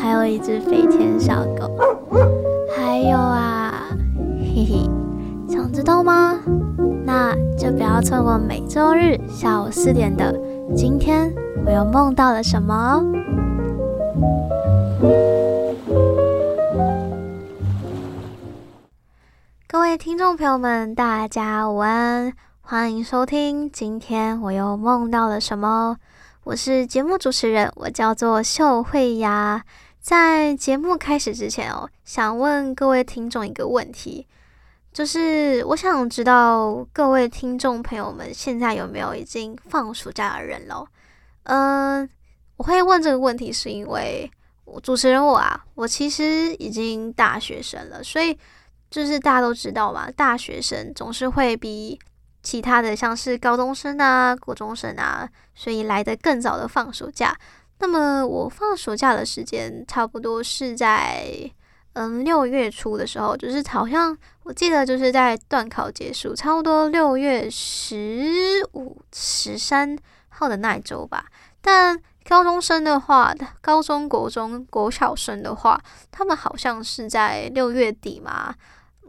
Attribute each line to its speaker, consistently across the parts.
Speaker 1: 还有一只飞天小狗，还有啊，嘿嘿，想知道吗？那就不要错过每周日下午四点的《今天我又梦到了什么》哦。各位听众朋友们，大家午安，欢迎收听《今天我又梦到了什么》。我是节目主持人，我叫做秀慧雅。在节目开始之前哦，想问各位听众一个问题，就是我想知道各位听众朋友们现在有没有已经放暑假的人了？嗯，我会问这个问题是因为我主持人我啊，我其实已经大学生了，所以就是大家都知道嘛，大学生总是会比。其他的像是高中生啊、国中生啊，所以来得更早的放暑假。那么我放暑假的时间差不多是在嗯六月初的时候，就是好像我记得就是在段考结束，差不多六月十五、十三号的那一周吧。但高中生的话，高中国中国小生的话，他们好像是在六月底嘛。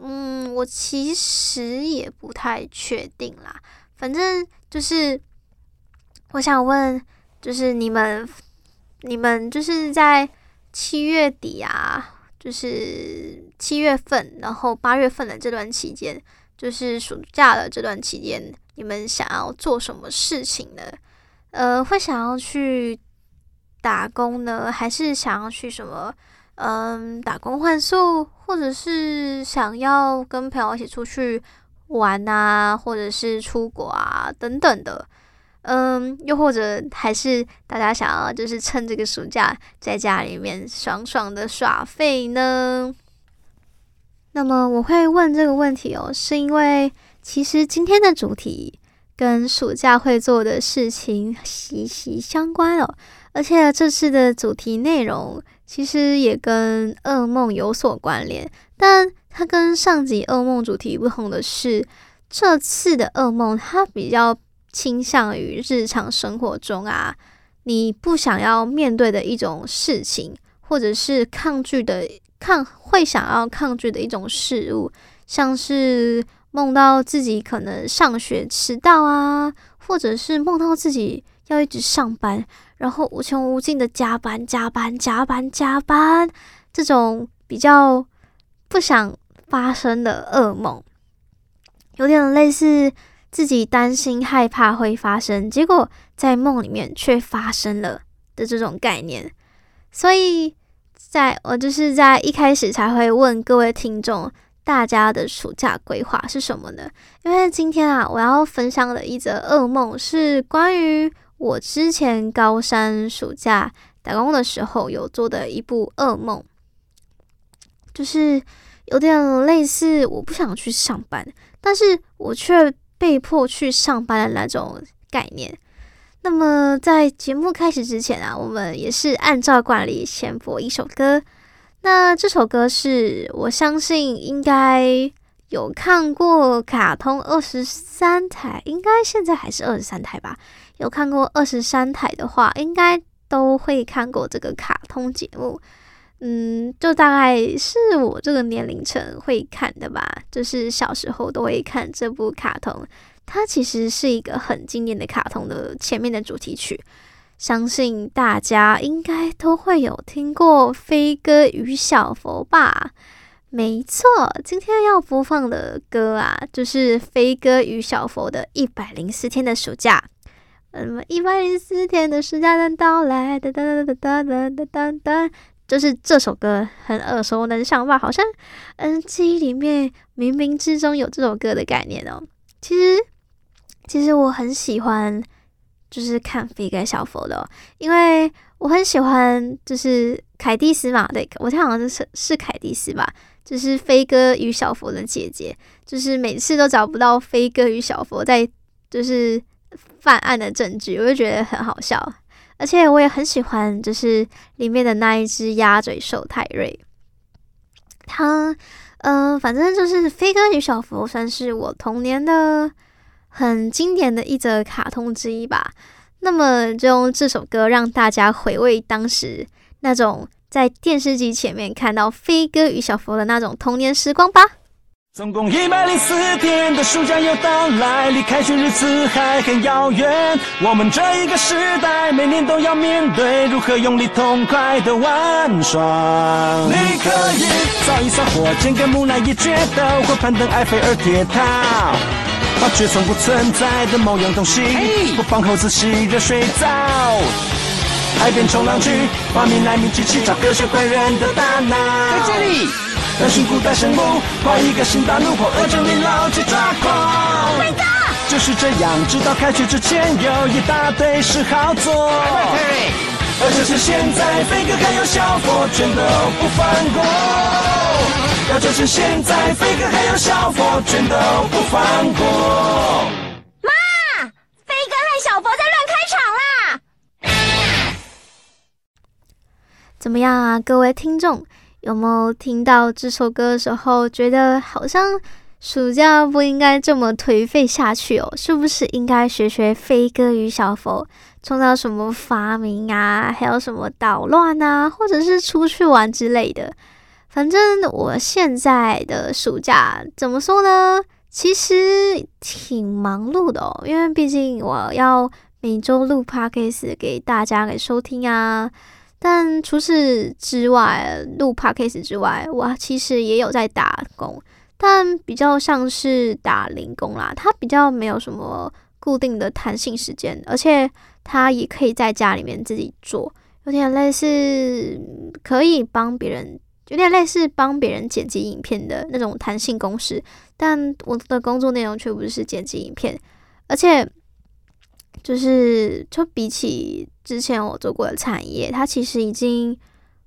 Speaker 1: 嗯，我其实也不太确定啦。反正就是，我想问，就是你们，你们就是在七月底啊，就是七月份，然后八月份的这段期间，就是暑假的这段期间，你们想要做什么事情呢？呃，会想要去打工呢，还是想要去什么？嗯，打工换宿，或者是想要跟朋友一起出去玩啊，或者是出国啊等等的。嗯，又或者还是大家想要就是趁这个暑假在家里面爽爽的耍废呢？那么我会问这个问题哦，是因为其实今天的主题跟暑假会做的事情息息相关哦，而且这次的主题内容。其实也跟噩梦有所关联，但它跟上集噩梦主题不同的是，这次的噩梦它比较倾向于日常生活中啊，你不想要面对的一种事情，或者是抗拒的抗会想要抗拒的一种事物，像是梦到自己可能上学迟到啊，或者是梦到自己要一直上班。然后无穷无尽的加班、加班、加班、加班，这种比较不想发生的噩梦，有点类似自己担心、害怕会发生，结果在梦里面却发生了的这种概念。所以，在我就是在一开始才会问各位听众，大家的暑假规划是什么呢？因为今天啊，我要分享的一则噩梦是关于。我之前高三暑假打工的时候有做的一部噩梦，就是有点类似我不想去上班，但是我却被迫去上班的那种概念。那么在节目开始之前啊，我们也是按照惯例先播一首歌。那这首歌是我相信应该有看过卡通二十三台，应该现在还是二十三台吧。有看过二十三台的话，应该都会看过这个卡通节目。嗯，就大概是我这个年龄层会看的吧，就是小时候都会看这部卡通。它其实是一个很经典的卡通的前面的主题曲，相信大家应该都会有听过《飞哥与小佛》吧？没错，今天要播放的歌啊，就是《飞哥与小佛》的一百零四天的暑假。嗯，一百零四天的暑假的到来，哒哒哒哒哒哒哒哒，就是这首歌很耳熟能详吧？好像，嗯，记忆里面冥冥之中有这首歌的概念哦。其实，其实我很喜欢，就是看飞哥小佛的，因为我很喜欢，就是凯蒂斯嘛，对，我猜好像是是凯蒂斯吧，就是飞哥与小佛的姐姐，就是每次都找不到飞哥与小佛在就是犯案的证据，我就觉得很好笑，而且我也很喜欢，就是里面的那一只鸭嘴兽泰瑞，他，嗯、反正就是飞哥与小佛算是我童年的很经典的一则卡通之一吧。那么就用这首歌让大家回味当时那种在电视机前面看到飞哥与小佛的那种童年时光吧。
Speaker 2: 总共一百零四天的暑假又到来，离开学日子还很遥远。我们这一个时代，每年都要面对如何用力痛快的玩耍。你可以造一艘火箭，跟木乃伊决斗，或攀登埃菲尔铁塔。发掘从不存在的某样东西，不放猴子洗热水澡，海边冲浪去，发明难民机器，找科学怪人的大脑。在这里，担心古代神物，画一个新大陆，或恶整理老街抓狂。My God! 就是这样，直到开学之前，有一大堆事好做。而就是现在，飞哥还有小佛，全都不放过。要就是现在，飞哥还有小佛，全都不放过。
Speaker 3: 妈，飞哥和小佛在乱开场啦！
Speaker 1: 怎么样啊，各位听众，有没有听到这首歌的时候，觉得好像暑假不应该这么颓废下去哦？是不是应该学学飞哥与小佛，创造什么发明啊？还有什么捣乱啊？或者是出去玩之类的？反正我现在的暑假怎么说呢？其实挺忙碌的哦，因为毕竟我要每周录 podcast 给大家给收听啊。但除此之外，录 podcast 之外，我其实也有在打工，但比较像是打零工啦。它比较没有什么固定的弹性时间，而且它也可以在家里面自己做，有点类似可以帮别人。有点类似帮别人剪辑影片的那种弹性公式，但我的工作内容却不是剪辑影片，而且就是就比起之前我做过的餐饮业，它其实已经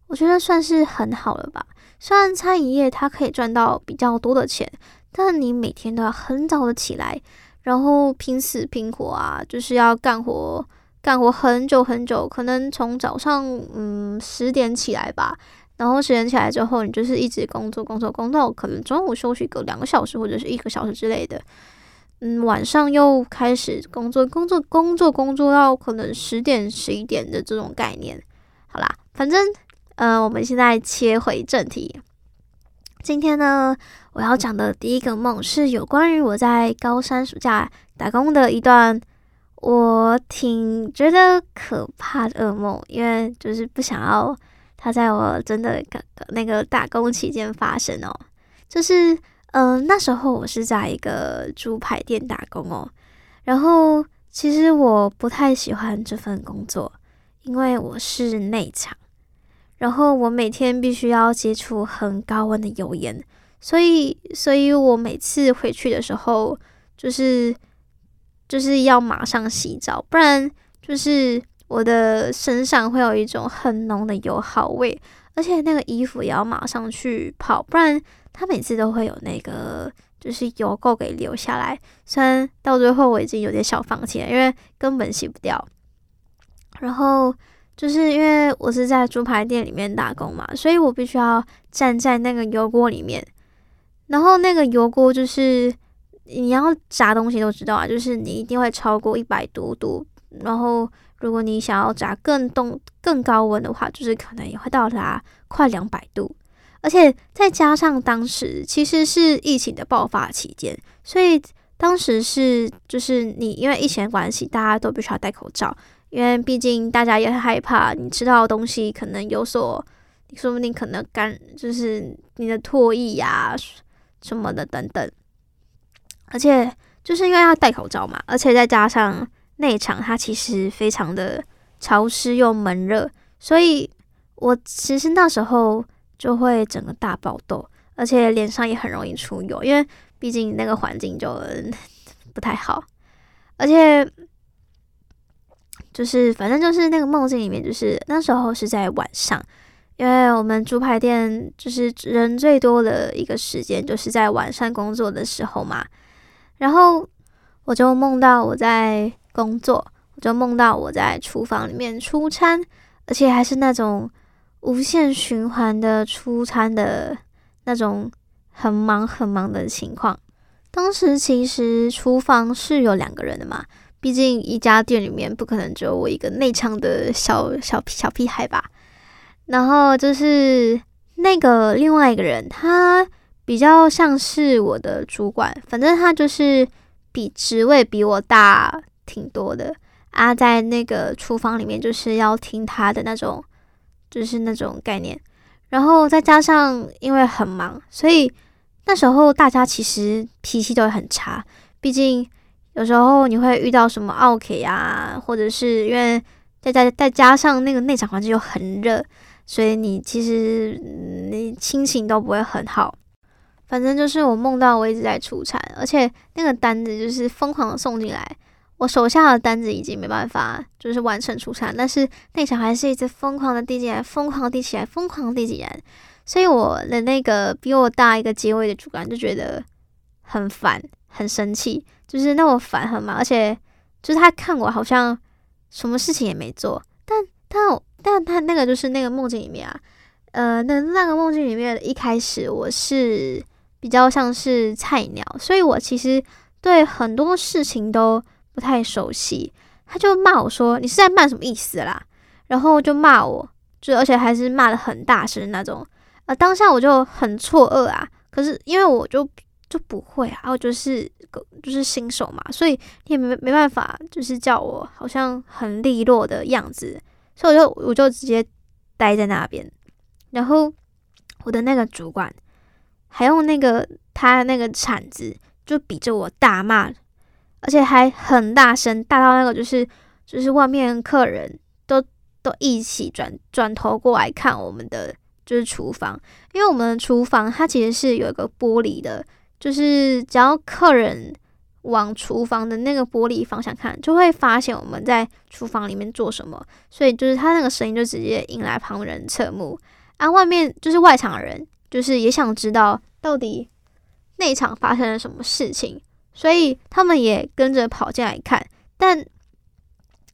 Speaker 1: 我觉得算是很好了吧。虽然餐饮业它可以赚到比较多的钱，但你每天都要很早的起来，然后拼死拼活啊，就是要干活干活很久很久，可能从早上嗯十点起来吧。然后十点起来之后，你就是一直工作，工作，工作，可能中午休息个两个小时或者是一个小时之类的。嗯，晚上又开始工作，工作，工作，工作到可能十点、十一点的这种概念。好啦，反正，呃，我们现在切回正题。今天呢，我要讲的第一个梦是有关于我在高三暑假打工的一段，我挺觉得可怕的噩梦，因为就是不想要。他在我真的那个打工期间发生哦，就是嗯、那时候我是在一个猪排店打工哦，然后其实我不太喜欢这份工作，因为我是内场，然后我每天必须要接触很高温的油烟，所以所以我每次回去的时候，就是就是要马上洗澡，不然就是。我的身上会有一种很浓的油耗味，而且那个衣服也要马上去泡，不然他每次都会有那个就是油垢给留下来。虽然到最后我已经有点小放弃了，因为根本洗不掉。然后就是因为我是在猪排店里面打工嘛，所以我必须要站在那个油锅里面。然后那个油锅就是你要炸东西都知道啊，就是你一定会超过一百多度，然后。如果你想要炸更冻、更高温的话，就是可能也会到达快两百度，而且再加上当时其实是疫情的爆发期间，所以当时是就是你因为疫情的关系，大家都必须要戴口罩，因为毕竟大家也很害怕你吃到的东西可能有所，说不定可能干，就是你的唾液呀什么的等等，而且就是因为要戴口罩嘛，而且再加上。内场它其实非常的潮湿又闷热，所以我其实那时候就会整个大爆痘，而且脸上也很容易出油，因为毕竟那个环境就不太好。而且就是反正就是那个梦境里面，就是那时候是在晚上，因为我们猪排店就是人最多的一个时间，就是在晚上工作的时候嘛。然后我就梦到我在工作，我就梦到我在厨房里面出餐，而且还是那种无限循环的出餐的那种很忙很忙的情况。当时其实厨房是有两个人的嘛。毕竟一家店里面不可能只有我一个内场的小小小屁孩吧。然后就是那个另外一个人，他比较像是我的主管，反正他就是比职位比我大挺多的啊，在那个厨房里面就是要听他的那种，就是那种概念。然后再加上因为很忙，所以那时候大家其实脾气都会很差，毕竟。有时候你会遇到什么奥客啊，或者是因为再再再加上那个内场环境又很热，所以你其实你心情都不会很好。反正就是我梦到我一直在出差，而且那个单子就是疯狂的送进来，我手下的单子已经没办法就是完成出餐，但是内场还是一直疯狂的递进来，疯狂递起来，疯狂递进来，所以我的那个比我大一个阶位的主管就觉得很烦，很生气。就是那么烦很嘛，而且就是他看我好像什么事情也没做，但但但他那个就是那个梦境里面啊，呃，那那个梦境里面一开始我是比较像是菜鸟，所以我其实对很多事情都不太熟悉。他就骂我说：“你是在骂什么意思啦？”然后就骂我，就而且还是骂得很大声那种。呃，当下我就很错愕啊，可是因为我就。就不会啊，我就是个就是新手嘛，所以你也没没办法，就是叫我好像很利落的样子，所以我就我就直接待在那边，然后我的那个主管还用那个他那个铲子就比着我大骂，而且还很大声，大到那个就是就是外面客人都都一起转转头过来看我们的就是厨房，因为我们的厨房它其实是有一个玻璃的。就是只要客人往厨房的那个玻璃方向看，就会发现我们在厨房里面做什么。所以就是他那个声音就直接引来旁人侧目。啊，外面就是外场人，就是也想知道到底内场发生了什么事情，所以他们也跟着跑进来看。但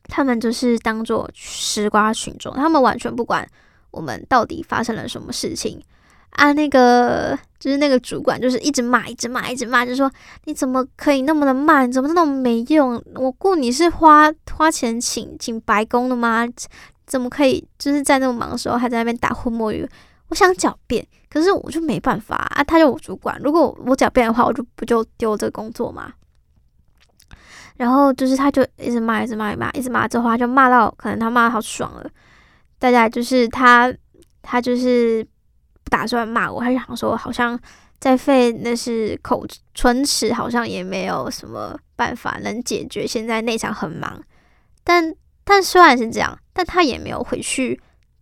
Speaker 1: 他们就是当做吃瓜群众，他们完全不管我们到底发生了什么事情。啊，那个就是那个主管，就是一直骂，一直骂，一直骂，就说你怎么可以那么的慢，怎么那么没用？我雇你是花花钱请请白工的吗？怎么可以就是在那么忙的时候还在那边打呼摸鱼？我想狡辩，可是我就没办法啊。他就我主管，如果我狡辩的话，我就不就丢这个工作吗？然后就是他就一直骂，一直骂，一直骂，一直骂，之后就骂到可能他骂的好爽了。大家就是他，他就是。不打算骂我，还是想说好像再费那是口唇齿，好像也没有什么办法能解决。现在内场很忙，但但虽然是这样，但他也没有回去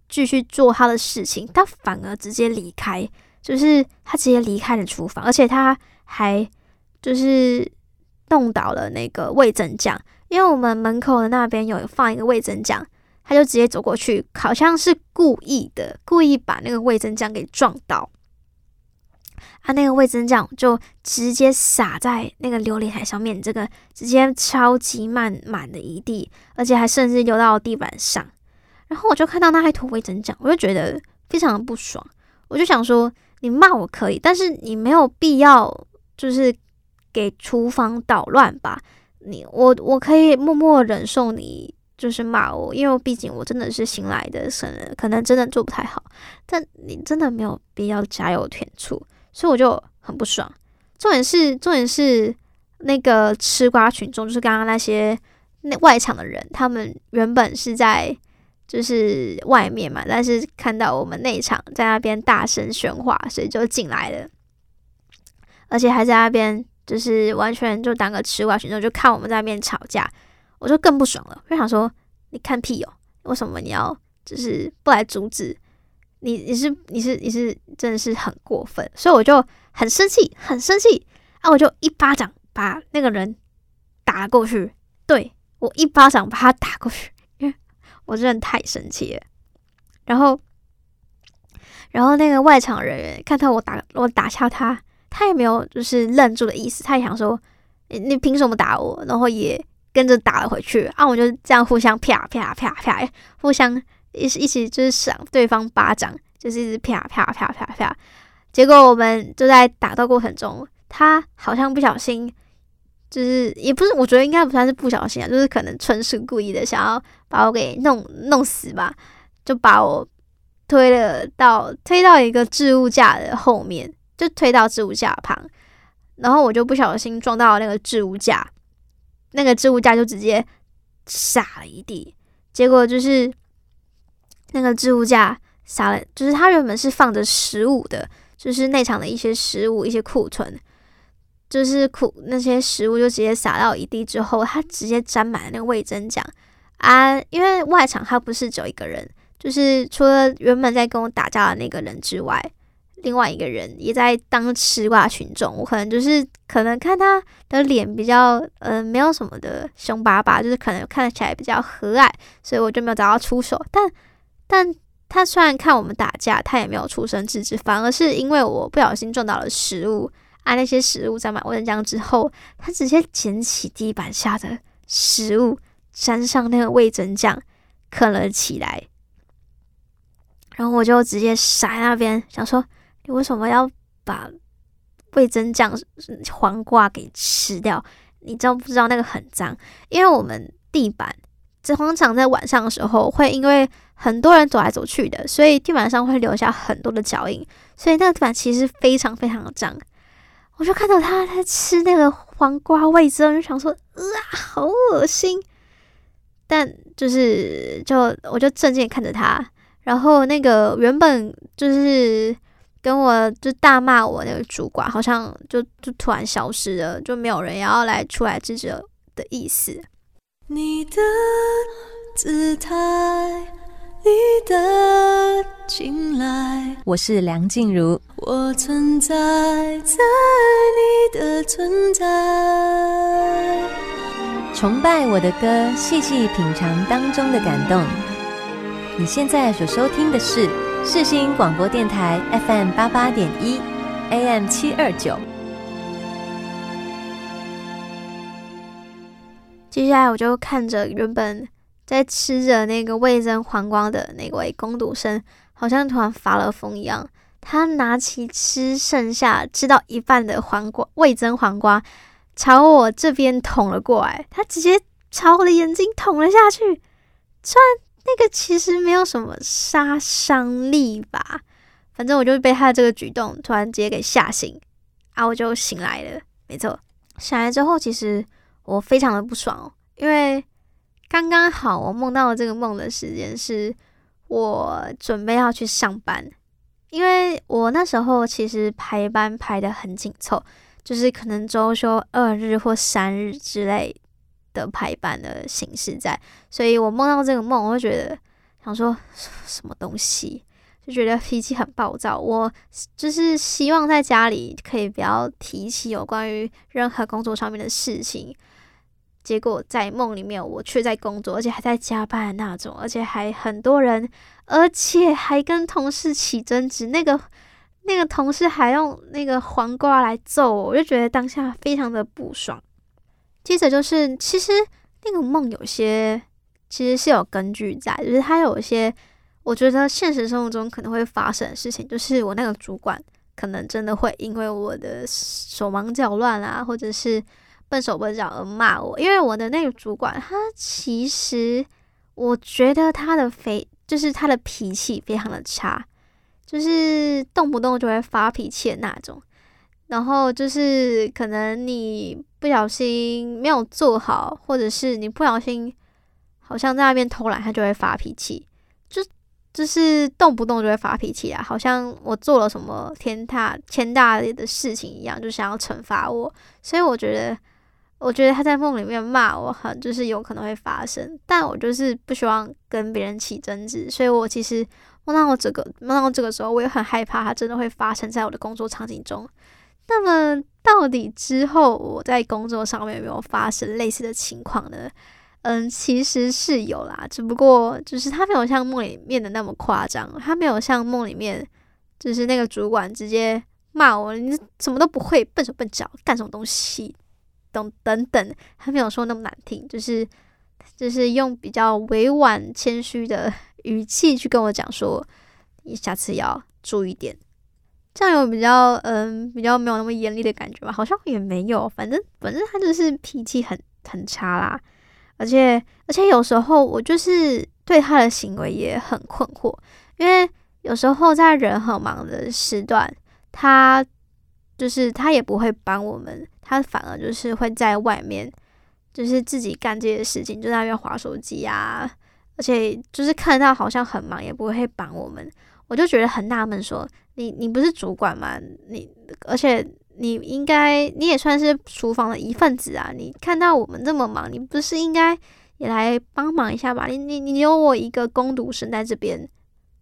Speaker 1: 继续做他的事情，他反而直接离开，就是他直接离开了厨房，而且他还就是弄倒了那个味增酱，因为我们门口的那边有放一个味增酱。他就直接走过去，好像是故意的，故意把那个味增酱给撞倒。他、啊、那个味增酱就直接洒在那个琉璃台上面，这个直接超级满满的一地，而且还甚至流到地板上。然后我就看到那一坨味噌酱，我就觉得非常的不爽。我就想说，你骂我可以，但是你没有必要就是给厨房捣乱吧？你我我可以默默忍受你。就是骂我，因为毕竟我真的是新来的生人，可能真的做不太好。但你真的没有必要加油添醋，所以我就很不爽。重点是，重点是那个吃瓜群众，就是刚刚那些那外场的人，他们原本是在就是外面嘛，但是看到我们内场在那边大声喧哗，所以就进来了，而且还在那边就是完全就当个吃瓜群众，就看我们在那边吵架。我就更不爽了，就想说，你看屁哦！为什么你要就是不来阻止？你你是你是你是真的是很过分，所以我就很生气，很生气啊！我就一巴掌把那个人打过去，对，我一巴掌把他打过去，我真的太生气了。然后，然后那个外场人员看到我打我打下他，他也没有就是愣住的意思，他也想说你你凭什么打我？然后也跟着打了回去啊！我就这样互相啪啪啪啪，互相一一起就是赏对方巴掌，就是一直啪啪啪啪啪。结果我们就在打斗过程中，他好像不小心，就是也不是，我觉得应该不算是不小心啊，就是可能纯属故意的，想要把我给弄弄死吧，就把我推了到推到一个置物架的后面，就推到置物架旁，然后我就不小心撞到那个置物架，那个置物架就直接洒了一地，结果就是那个置物架洒了，就是它原本是放着食物的。就是内场的一些食物，一些库存，就是苦那些食物就直接洒到一地之后，他直接沾满了那个味噌酱啊！因为外场他不是只有一个人，就是除了原本在跟我打架的那个人之外，另外一个人也在当吃瓜群众。我可能就是可能看他的脸比较嗯、呃、没有什么的凶巴巴，就是可能看起来比较和蔼，所以我就没有找到出手，但但。他虽然看我们打架，他也没有出声制止，反而是因为我不小心撞到了食物，啊，那些食物沾满味增酱之后，他直接捡起地板下的食物，沾上那个味增酱，啃了起来。然后我就直接傻那边，想说你为什么要把味增酱黄瓜给吃掉？你知道不知道那个很脏？因为我们地板。通常在晚上的时候，会因为很多人走来走去的，所以地板上会留下很多的脚印，所以那个地板其实非常非常的脏。我就看到他在吃那个黄瓜味噌，就想说，啊，好恶心。但就是就我就正经看着他，然后那个原本就是跟我就大骂我那个主管，好像就就突然消失了，就没有人要来出来制止的意思。你的姿态，你的青睐。
Speaker 4: 我是梁静茹。
Speaker 1: 我存在在你的存在。
Speaker 4: 崇拜我的歌，细细品尝当中的感动。你现在所收听的是世新广播电台 FM 八八点一，AM 七二九。
Speaker 1: 接下来我就看着原本在吃着那个味噌黄瓜的那位工读生，好像突然发了疯一样。他拿起吃剩下吃到一半的黄瓜味噌黄瓜，朝我这边捅了过来。他直接朝我的眼睛捅了下去。虽然那个其实没有什么杀伤力吧，反正我就被他的这个举动突然直接给吓醒啊！我就醒来了。没错，醒来之后其实。我非常的不爽哦，因为刚刚好我梦到的这个梦的时间是我准备要去上班，因为我那时候其实排班排得很紧凑，就是可能周休二日或三日之类的排班的形式在，所以我梦到这个梦，我就觉得想说什么东西，就觉得脾气很暴躁。我就是希望在家里可以不要提起有关于任何工作上面的事情。结果在梦里面，我却在工作，而且还在加班那种，而且还很多人，而且还跟同事起争执。那个那个同事还用那个黄瓜来揍我，我就觉得当下非常的不爽。接着就是，其实那个梦有些其实是有根据在，就是它有一些我觉得现实生活中可能会发生的事情，就是我那个主管可能真的会因为我的手忙脚乱啊，或者是。笨手笨脚而骂我，因为我的那个主管，他其实我觉得他的非就是他的脾气非常的差，就是动不动就会发脾气的那种。然后就是可能你不小心没有做好，或者是你不小心好像在那边偷懒，他就会发脾气，就就是动不动就会发脾气啊，好像我做了什么天大天大的事情一样，就想要惩罚我。所以我觉得。我觉得他在梦里面骂我，很就是有可能会发生，但我就是不希望跟别人起争执，所以我其实梦到我这个梦到这个时候，我也很害怕，它真的会发生在我的工作场景中。那么到底之后我在工作上面有没有发生类似的情况呢？嗯，其实是有啦，只不过就是他没有像梦里面的那么夸张，他没有像梦里面就是那个主管直接骂我，你什么都不会，笨手笨脚，干什么东西，等等等，他没有说那么难听，就是就是用比较委婉谦虚的语气去跟我讲说，你下次要注意点。这样有比较嗯比较没有那么严厉的感觉吧？好像也没有，反正反正他就是脾气很很差啦，而且而且有时候我就是对他的行为也很困惑，因为有时候在人很忙的时段，他就是他也不会帮我们，他反而就是会在外面就是自己干这些事情，就在那边划手机啊，而且就是看到好像很忙，也不会帮我们。我就觉得很纳闷，说你你不是主管吗？你而且你应该你也算是厨房的一份子啊！你看到我们这么忙，你不是应该也来帮忙一下吧？你你你有我一个工读生在这边，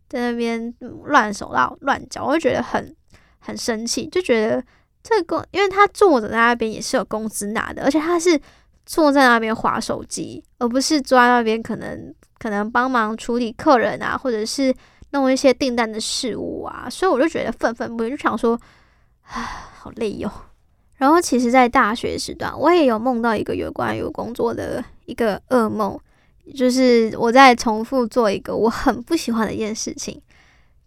Speaker 1: 在那边乱手乱乱脚，我就觉得很很生气，就觉得这个，因为他坐着在那边也是有工资拿的，而且他是坐在那边划手机，而不是坐在那边可能可能帮忙处理客人啊，或者是。弄一些订单的事物啊，所以我就觉得愤愤不平，就想说，啊，好累哟。然后其实，在大学时段，我也有梦到一个有关于工作的一个噩梦，就是我在重复做一个我很不喜欢的一件事情，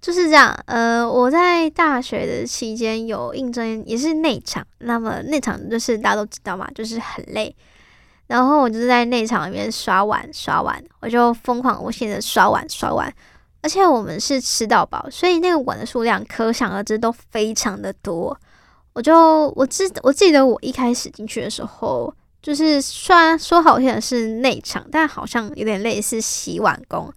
Speaker 1: 就是这样。呃，我在大学的期间有应征，也是内场，那么内场就是大家都知道嘛，就是很累。然后我就是在内场里面刷碗，刷碗，我就疯狂无限的刷碗，刷碗。而且我们是吃到饱，所以那个碗的数量可想而知都非常的多。我就我记我记得我一开始进去的时候，就是虽然说好听是内场，但好像有点类似洗碗工。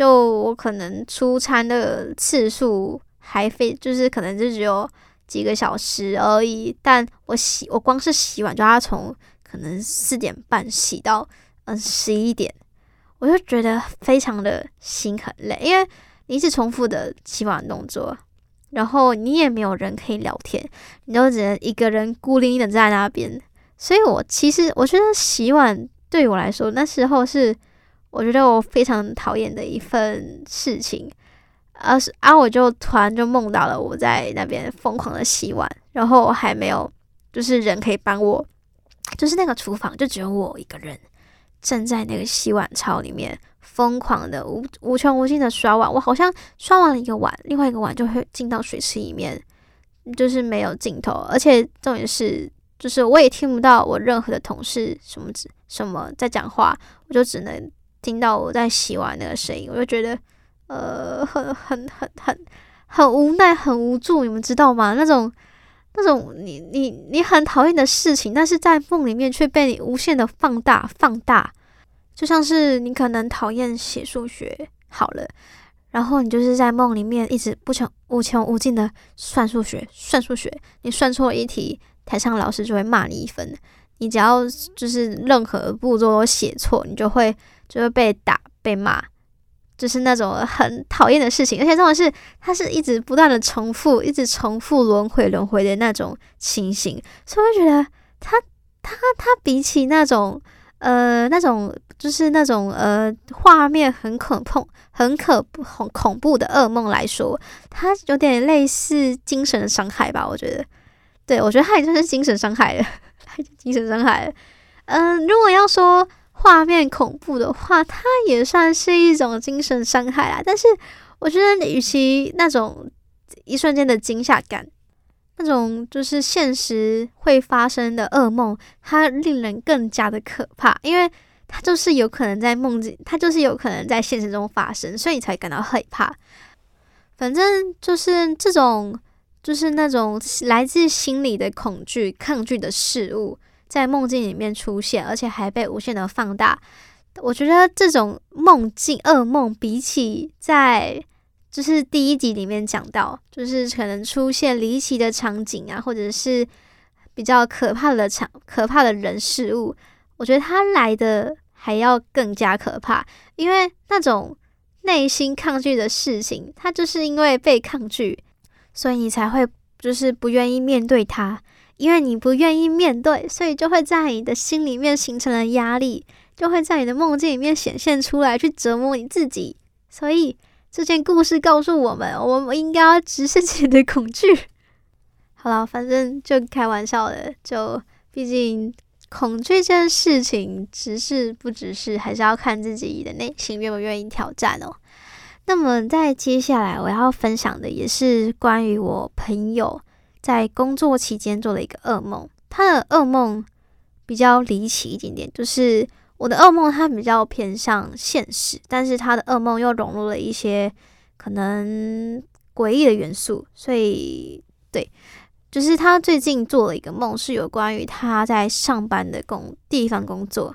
Speaker 1: 就我可能出餐的次数还非就是可能就只有几个小时而已，但我洗我光是洗碗就要从可能四点半洗到嗯十一点。我就觉得非常的心很累，因为你一直重复的洗碗动作，然后你也没有人可以聊天，你就只能一个人孤零零的在那边。所以我其实我觉得洗碗对我来说，那时候是我觉得我非常讨厌的一份事情。而是啊，我就突然就梦到了我在那边疯狂的洗碗，然后还没有就是人可以帮我，就是那个厨房就只有我一个人。站在那个洗碗槽里面，疯狂的无无穷无尽的刷碗。我好像刷完了一个碗，另外一个碗就会进到水池里面，就是没有尽头。而且重点是，就是我也听不到我任何的同事什么什么在讲话，我就只能听到我在洗碗那个声音。我就觉得，呃，很很很很很无奈，很无助。你们知道吗？那种。那种你你你很讨厌的事情，但是在梦里面却被你无限的放大放大，就像是你可能讨厌写数学好了，然后你就是在梦里面一直不穷无穷无尽的算数学算数学，你算错一题，台上老师就会骂你一分，你只要就是任何步骤都写错，你就会就会被打被骂。就是那种很讨厌的事情，而且这种是它是一直不断的重复，一直重复轮回轮回的那种情形，所以我觉得他他他比起那种呃那种就是那种呃画面很恐怖、很可恐恐怖的噩梦来说，它有点类似精神伤害吧？我觉得，对，我觉得它已经是精神伤害了，精神伤害了。嗯、如果要说。画面恐怖的话，它也算是一种精神伤害啦。但是，我觉得与其那种一瞬间的惊吓感，那种就是现实会发生的噩梦，它令人更加的可怕，因为它就是有可能在梦境，它就是有可能在现实中发生，所以才感到害怕。反正就是这种，就是那种来自心里的恐惧、抗拒的事物。在梦境里面出现，而且还被无限的放大。我觉得这种梦境、噩梦，比起在就是第一集里面讲到，就是可能出现离奇的场景啊，或者是比较可怕的场、可怕的人事物，我觉得它来的还要更加可怕。因为那种内心抗拒的事情，它就是因为被抗拒，所以你才会就是不愿意面对它。因为你不愿意面对，所以就会在你的心里面形成了压力，就会在你的梦境里面显现出来，去折磨你自己。所以这件故事告诉我们，我们应该要直视自己的恐惧。好了，反正就开玩笑的，就毕竟恐惧这件事情，直视不直视，还是要看自己的内心愿不愿意挑战哦。那么在接下来我要分享的，也是关于我朋友在工作期间做了一个噩梦。他的噩梦比较离奇一点点，就是我的噩梦它比较偏向现实，但是他的噩梦又融入了一些可能诡异的元素。所以，对，就是他最近做了一个梦，是有关于他在上班的工地方工作，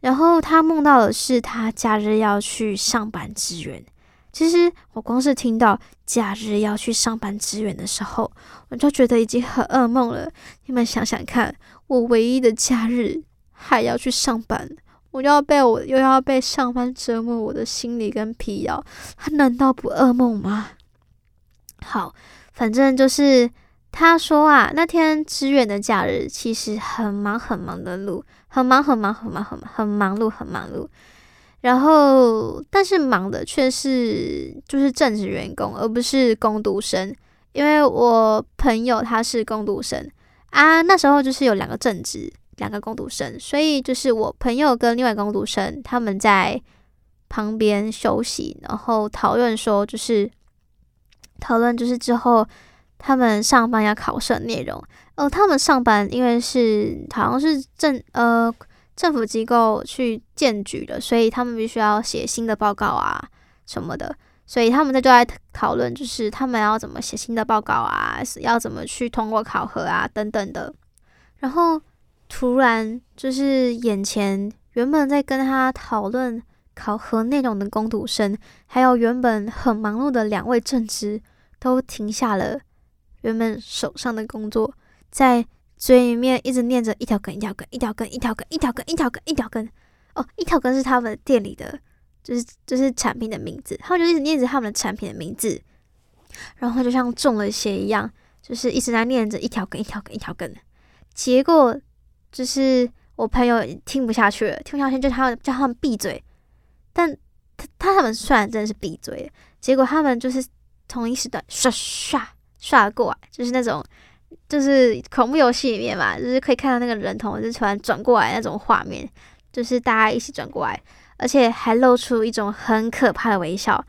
Speaker 1: 然后他梦到的是他假日要去上班支援。其实我光是听到假日要去上班支援的时候，我就觉得已经很噩梦了。你们想想看，我唯一的假日还要去上班，我要被我又要被上班折磨我的心理跟疲劳，他难道不噩梦吗？好，反正就是他说啊，那天支援的假日其实很忙很忙的路，很忙很忙很忙很忙很忙碌很忙碌。然后，但是忙的却是就是正职员工，而不是工读生。因为我朋友他是工读生啊，那时候就是有两个正职，两个工读生，所以就是我朋友跟另外工读生他们在旁边休息，然后讨论说，就是讨论就是之后他们上班要考试的内容。哦，他们上班因为是好像是正呃。政府机构去建局的，所以他们必须要写新的报告啊什么的，所以他们在就在讨论，就是他们要怎么写新的报告啊，要怎么去通过考核啊等等的。然后突然就是眼前原本在跟他讨论考核内容的工读生，还有原本很忙碌的两位正职，都停下了原本手上的工作，在。嘴里面一直念着一条根，一条根，一条根，一条根，一条根，一条根，一条根。哦，一条根是他们店里的，就是就是产品的名字。他们就一直念着他们的产品的名字，然后就像中了邪一样，就是一直在念着一条根，一条根，一条根。结果就是我朋友听不下去了，听不下去就他叫他们闭嘴。但他他他们虽然真的是闭嘴，结果他们就是同一时段刷刷刷过来，就是那种。就是恐怖游戏里面嘛，就是可以看到那个人头就是突然转过来那种画面，就是大家一起转过来，而且还露出一种很可怕的微笑。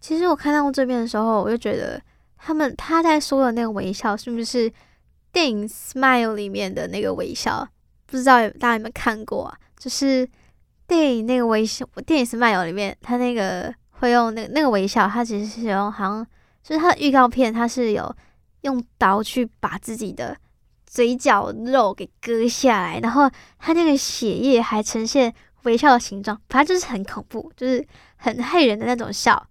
Speaker 1: 其实我看到这边的时候，我就觉得他们他在说的那个微笑是不是电影《Smile》里面的那个微笑？不知道大家有没有看过啊？就是电影那个微笑，电影《Smile》里面他那个会用那个那个微笑，他其实是用好像就是他的预告片，他是有。用刀去把自己的嘴角肉给割下来，然后他那个血液还呈现微笑的形状，反正就是很恐怖，就是很骇人的那种笑。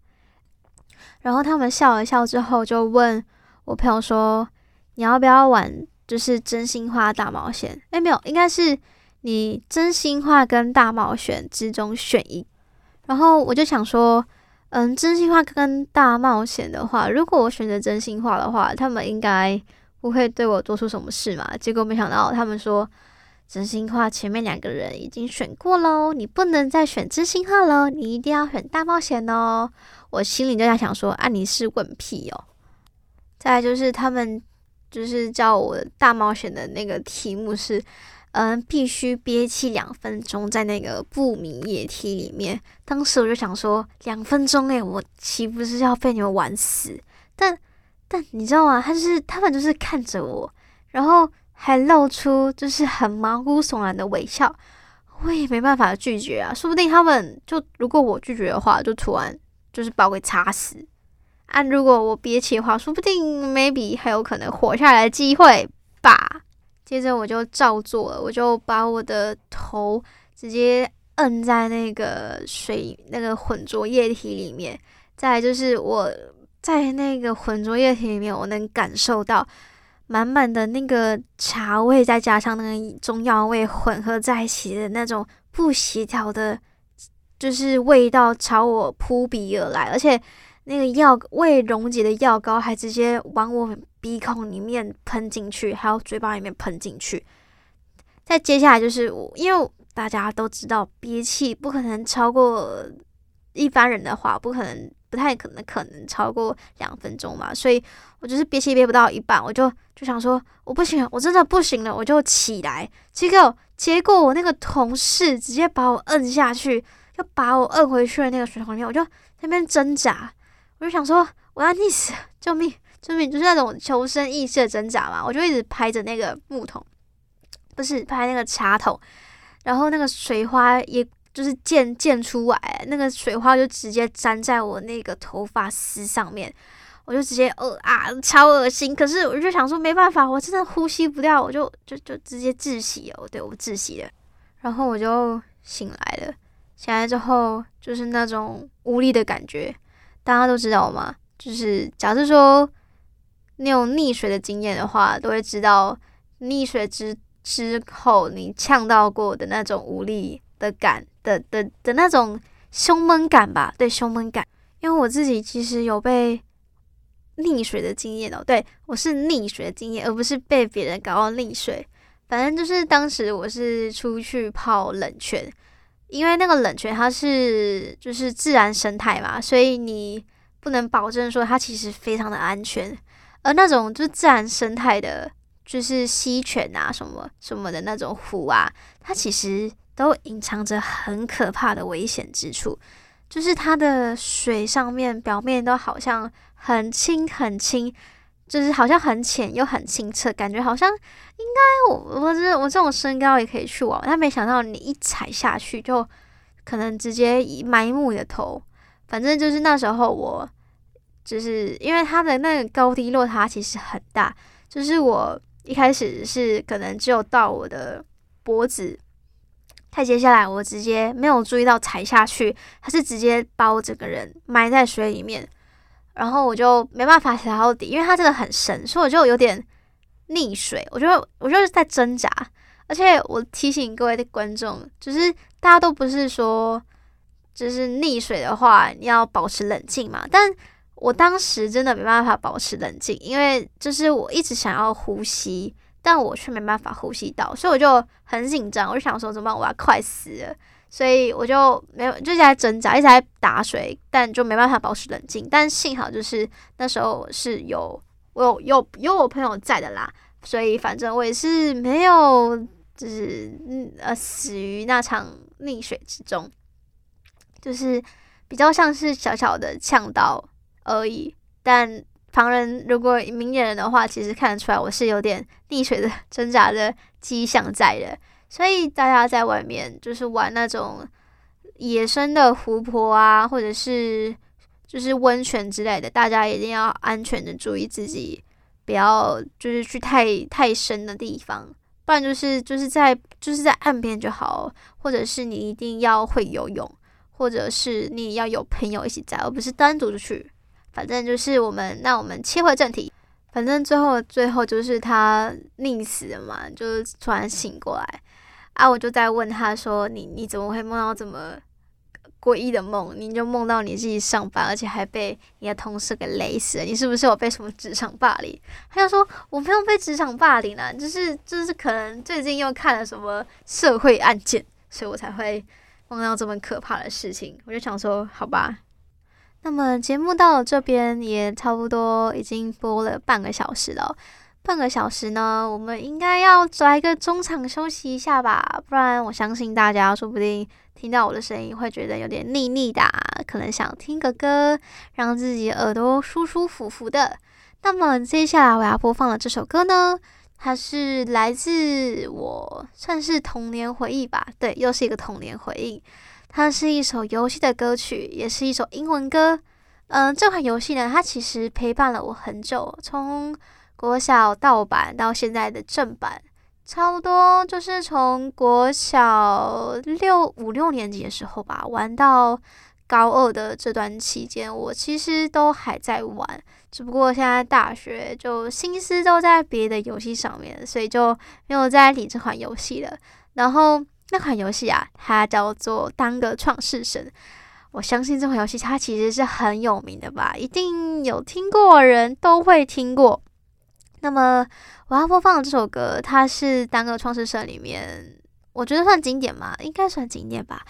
Speaker 1: 然后他们笑了笑之后，就问我朋友说：“你要不要玩？就是真心话大冒险？”哎，没有，应该是你真心话跟大冒险之中选一。然后我就想说。嗯，真心话跟大冒险的话，如果我选择真心话的话，他们应该不会对我做出什么事嘛。结果没想到他们说真心话前面两个人已经选过喽，你不能再选真心话喽，你一定要选大冒险哦。我心里就在想说，啊，你是问屁哦。再就是他们就是叫我大冒险的那个题目是。嗯，必须憋气两分钟在那个不明液体里面。当时我就想说，两分钟诶，我岂不是要被你们玩死？但但你知道吗？他就是他们就是看着我，然后还露出就是很毛骨悚然的微笑。我也没办法拒绝啊，说不定他们就如果我拒绝的话，就突然就是把我给插死。啊，如果我憋气的话，说不定 maybe 还有可能活下来的机会吧。接着我就照做了，我就把我的头直接摁在那个水那个浑浊液体里面。再就是我在那个浑浊液体里面，我能感受到满满的那个茶味，再加上那个中药味混合在一起的那种不协调的，就是味道朝我扑鼻而来，而且那个药未溶解的药膏还直接往我。鼻孔里面喷进去，还有嘴巴里面喷进去。再接下来就是我，因为大家都知道憋气不可能超过一般人的话，不可能，不太可能，可能超过两分钟嘛。所以我就是憋气憋不到一半，我就就想说我不行，我真的不行了，我就起来。结果结果我那个同事直接把我摁下去，要把我摁回去的那个水桶里面，我就在那边挣扎，我就想说我要溺死，救命救命！就是那种求生意识的挣扎嘛，我就一直拍着那个木桶。不是拍那个插头，然后那个水花也就是溅溅出来，那个水花就直接粘在我那个头发丝上面，我就直接呃啊，超恶心。可是我就想说没办法，我真的呼吸不掉，我就就就直接窒息了。对，我窒息了，然后我就醒来了。醒来之后就是那种无力的感觉，大家都知道吗？就是假设说你有溺水的经验的话，都会知道溺水之。之后，你呛到过的那种无力的感的的的，那种胸闷感吧？对，胸闷感。因为我自己其实有被溺水的经验哦，对，我是溺水的经验，而不是被别人搞到溺水。反正就是当时我是出去泡冷泉，因为那个冷泉它是就是自然生态嘛，所以你不能保证说它其实非常的安全，而那种就自然生态的。就是溪泉啊，什么什么的那种湖啊，它其实都隐藏着很可怕的危险之处。就是它的水上面表面都好像很清很清，就是好像很浅又很清澈，感觉好像应该我我这我这种身高也可以去玩。但没想到你一踩下去，就可能直接埋没你的头。反正就是那时候我就是因为它的那个高低落差其实很大，就是我。一开始是可能只有到我的脖子，太接下来我直接没有注意到踩下去，它是直接把我整个人埋在水里面，然后我就没办法踩到底，因为它真的很深，所以我就有点溺水，我就我就是在挣扎，而且我提醒各位的观众，就是大家都不是说就是溺水的话你要保持冷静嘛，但。我当时真的没办法保持冷静，因为就是我一直想要呼吸，但我却没办法呼吸到，所以我就很紧张，我就想说怎么办？我要快死了，所以我就没有就在挣扎，一直在打水，但就没办法保持冷静。但幸好就是那时候是有我有有有我朋友在的啦，所以反正我也是没有就是呃死于那场溺水之中，就是比较像是小小的呛到。而已，但旁人如果明眼人的话，其实看得出来我是有点溺水的挣扎的迹象在的。所以大家在外面就是玩那种野生的湖泊啊，或者是就是温泉之类的，大家一定要安全的注意自己，不要就是去太太深的地方，不然就是就是在就是在岸边就好，或者是你一定要会游泳，或者是你要有朋友一起在，而不是单独出去。反正就是我们，那我们切回正题。反正最后最后就是他溺死了嘛，就是突然醒过来啊，我就在问他说：“你你怎么会梦到这么诡异的梦？你就梦到你自己上班，而且还被你的同事给勒死，你是不是有被什么职场霸凌？”他就说：“我没有被职场霸凌啊，就是就是可能最近又看了什么社会案件，所以我才会梦到这么可怕的事情。”我就想说：“好吧。”那么节目到了这边也差不多已经播了半个小时了，半个小时呢，我们应该要来个中场休息一下吧，不然我相信大家说不定听到我的声音会觉得有点腻腻的，可能想听个歌，让自己耳朵舒舒服服的。那么接下来我要播放的这首歌呢，它是来自我算是童年回忆吧，对，又是一个童年回忆。它是一首游戏的歌曲，也是一首英文歌。嗯，这款游戏呢，它其实陪伴了我很久，从国小盗版到现在的正版，差不多就是从国小六五六年级的时候吧，玩到高二的这段期间，我其实都还在玩，只不过现在大学就心思都在别的游戏上面，所以就没有再理这款游戏了。然后。那款游戏啊，它叫做《当个创世神》。我相信这款游戏它其实是很有名的吧，一定有听过人都会听过。那么我要播放的这首歌，它是《单个创世神》里面我觉得算经典嘛，应该算经典吧。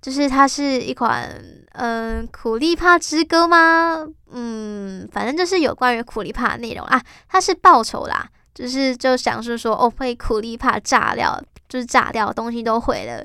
Speaker 1: 就是它是一款，嗯、苦力怕之歌吗？嗯，反正就是有关于苦力怕的内容啊。它是报仇啦，就是就想是说，哦，被苦力怕炸掉，就是炸掉东西都毁了。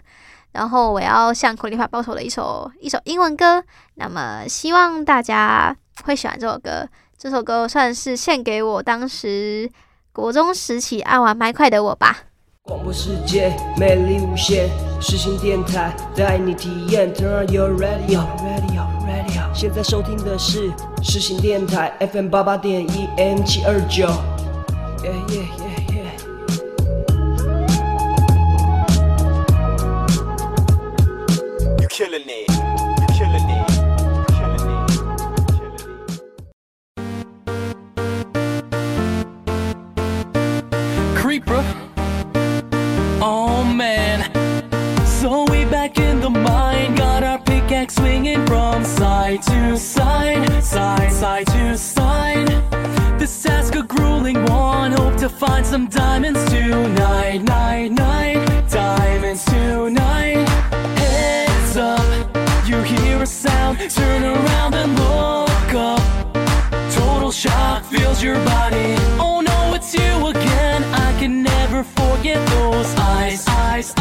Speaker 1: 然后我要向苦力怕报仇的一首一首英文歌。那么希望大家会喜欢这首歌。这首歌算是献给我当时国中时期爱玩麦块的我吧。
Speaker 5: 广播世界魅力无限，世新电台带你体验。Turn on your radio, radio, radio。现在收听的是世新电台 FM 八八点一 AM 七二九。Yeah, yeah, yeah, yeah.
Speaker 2: You killing it, you killing it,
Speaker 6: Creeper. Oh man. So we back in the mine, got our pickaxe swinging from side to side, side, side to side. This task a grueling one, hope to find some diamonds tonight, night, night, diamonds tonight. Heads up, you hear a sound, turn around and look up. Total shock fills your body. at those eyes, eyes, eyes.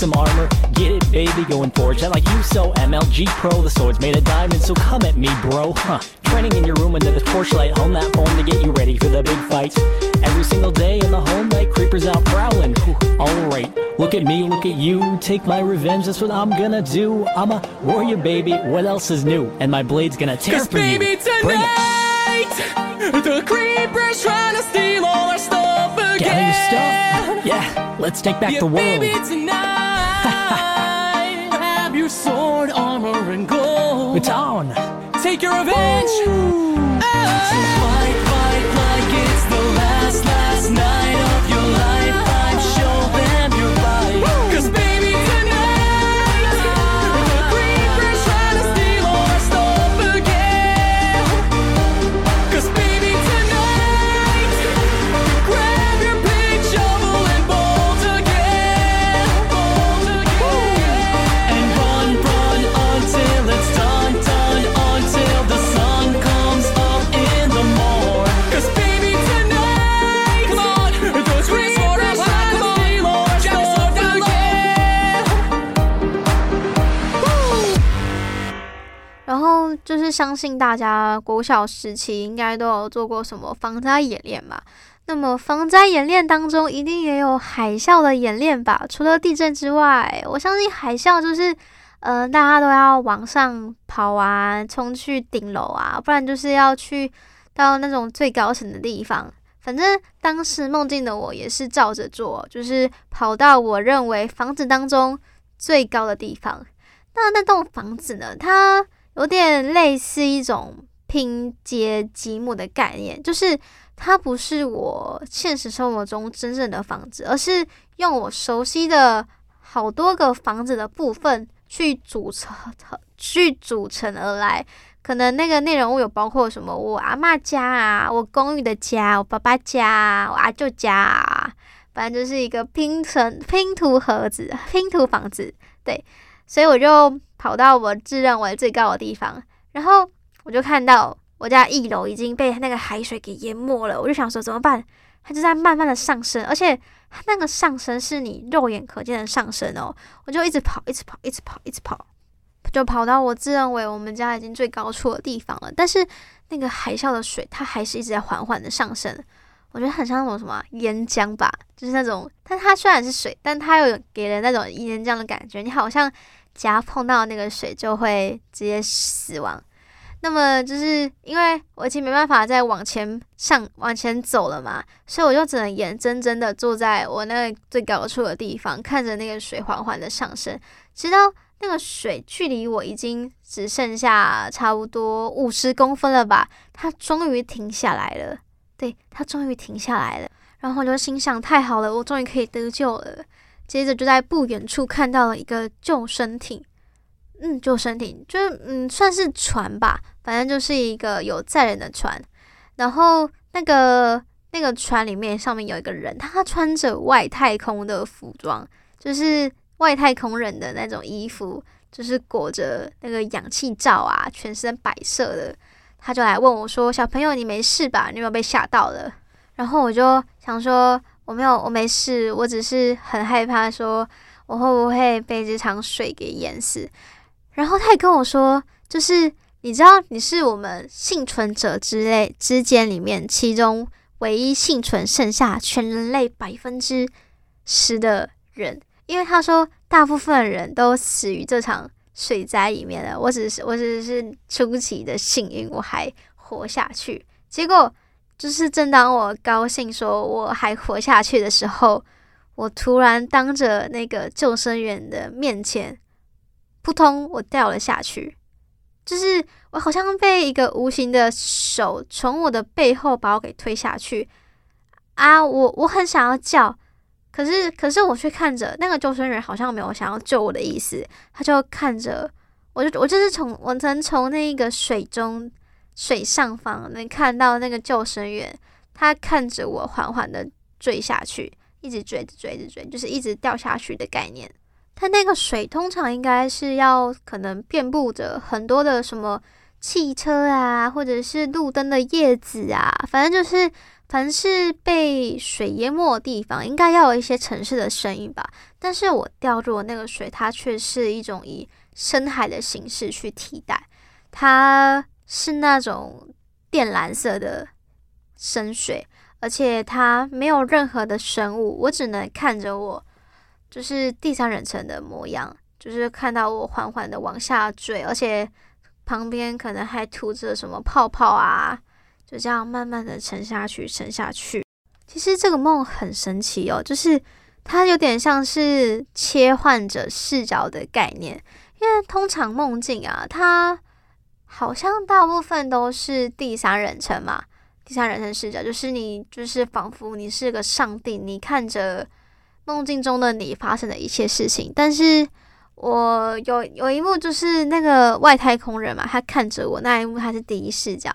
Speaker 6: Some
Speaker 7: armor. Get it, baby, going forge. I like you so MLG Pro. The sword's made of diamonds, so come at me, bro. Huh. Training in your room under the torchlight, hone that phone to get you ready for the big fights. Every single day in the home night, creepers out prowling. Alright, look at me, look at you. Take my revenge, that's what I'm gonna do. I'm a warrior, baby. What else is new? And my blade's gonna tear
Speaker 6: Cause
Speaker 7: for you.
Speaker 6: baby,
Speaker 7: Bring it.
Speaker 6: tonight, the creeper's trying to steal all our stuff again.
Speaker 7: Gather your stuff. Yeah, let's take back
Speaker 6: yeah,
Speaker 7: the world.
Speaker 6: baby, tonight, sword, armor, and gold.
Speaker 7: On.
Speaker 6: Take your revenge.
Speaker 1: 就是相信大家国小时期应该都有做过什么防灾演练吧？那么防灾演练当中一定也有海啸的演练吧？除了地震之外，我相信海啸就是，呃，大家都要往上跑啊，冲去顶楼啊，不然就是要去到那种最高层的地方。反正当时梦境的我也是照着做，就是跑到我认为房子当中最高的地方。那那栋房子呢，它有点类似一种拼接积木的概念，就是它不是我现实生活中真正的房子，而是用我熟悉的好多个房子的部分去组成、去组成而来。可能那个内容物有包括什么？我阿嬷家啊，我公寓的家，我爸爸家，我阿舅家啊，反正就是一个拼成拼图盒子、拼图房子。对，所以我就跑到我自认为最高的地方，然后我就看到我家一楼已经被那个海水给淹没了。我就想说怎么办？它就在慢慢的上升，而且它那个上升是你肉眼可见的上升哦。我就一直跑，一直跑，一直跑，一直跑。就跑到我自认为我们家已经最高处的地方了，但是那个海啸的水它还是一直在缓缓的上升，我觉得很像那种什么岩浆吧，就是那种，但它虽然是水，但它又有给人那种岩浆的感觉，你好像夹碰到那个水就会直接死亡。那么就是因为我已经没办法再往前上往前走了嘛，所以我就只能眼睁睁的坐在我那个最高处的地方，看着那个水缓缓的上升，直到。那个水距离我已经只剩下差不多五十公分了吧？它终于停下来了，对，它终于停下来了。然后我就心想：太好了，我终于可以得救了。接着就在不远处看到了一个救生艇，嗯，救生艇就是嗯，算是船吧，反正就是一个有载人的船。然后那个那个船里面上面有一个人，他穿着外太空的服装，就是。外太空人的那种衣服，就是裹着那个氧气罩啊，全身白色的。他就来问我说：“小朋友，你没事吧？你有没有被吓到了？”然后我就想说：“我没有，我没事，我只是很害怕，说我会不会被这场水给淹死。”然后他也跟我说：“就是你知道，你是我们幸存者之类之间里面其中唯一幸存剩下全人类百分之十的人。”因为他说，大部分人都死于这场水灾里面了。我只是，我只是出奇的幸运，我还活下去。结果就是，正当我高兴说我还活下去的时候，我突然当着那个救生员的面前，扑通，我掉了下去。就是我好像被一个无形的手从我的背后把我给推下去啊！我我很想要叫。可是，可是我却看着那个救生员，好像没有想要救我的意思。他就看着我，就我就是从我曾从那个水中水上方能看到那个救生员，他看着我缓缓的坠下去，一直坠着坠着坠，就是一直掉下去的概念。它那个水通常应该是要可能遍布着很多的什么汽车啊，或者是路灯的叶子啊，反正就是。凡是被水淹没的地方，应该要有一些城市的声音吧。但是我掉入的那个水，它却是一种以深海的形式去替代，它是那种靛蓝色的深水，而且它没有任何的生物，我只能看着我，就是第三人称的模样，就是看到我缓缓的往下坠，而且旁边可能还吐着什么泡泡啊。就这样慢慢的沉下去，沉下去。其实这个梦很神奇哦，就是它有点像是切换着视角的概念。因为通常梦境啊，它好像大部分都是第三人称嘛，第三人称视角，就是你就是仿佛你是个上帝，你看着梦境中的你发生的一切事情。但是我有有一幕就是那个外太空人嘛，他看着我那一幕，他是第一视角。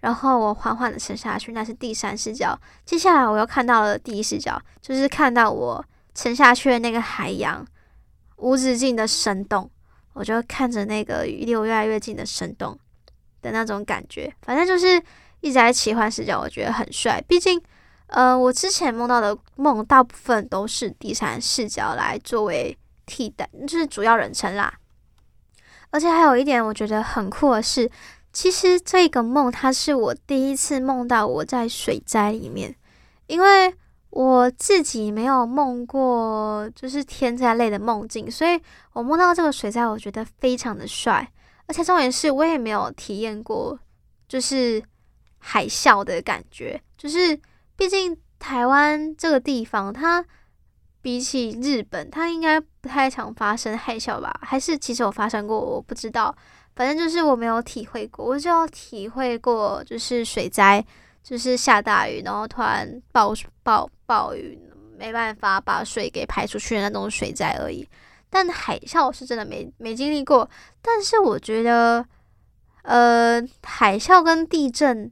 Speaker 1: 然后我缓缓的沉下去，那是第三视角。接下来我又看到了第一视角，就是看到我沉下去的那个海洋无止境的生动，我就看着那个离我越来越近的生动的那种感觉。反正就是一直在奇幻视角，我觉得很帅。毕竟，呃，我之前梦到的梦大部分都是第三视角来作为替代，就是主要人称啦。而且还有一点我觉得很酷的是。其实这个梦，它是我第一次梦到我在水灾里面，因为我自己没有梦过就是天灾类的梦境，所以我梦到这个水灾，我觉得非常的帅。而且重点是我也没有体验过就是海啸的感觉，就是毕竟台湾这个地方，它比起日本，它应该不太常发生海啸吧？还是其实有发生过？我不知道。反正就是我没有体会过，我就体会过就是水灾，就是下大雨，然后突然暴暴暴雨，没办法把水给排出去的那种水灾而已。但海啸是真的没没经历过。但是我觉得，呃，海啸跟地震，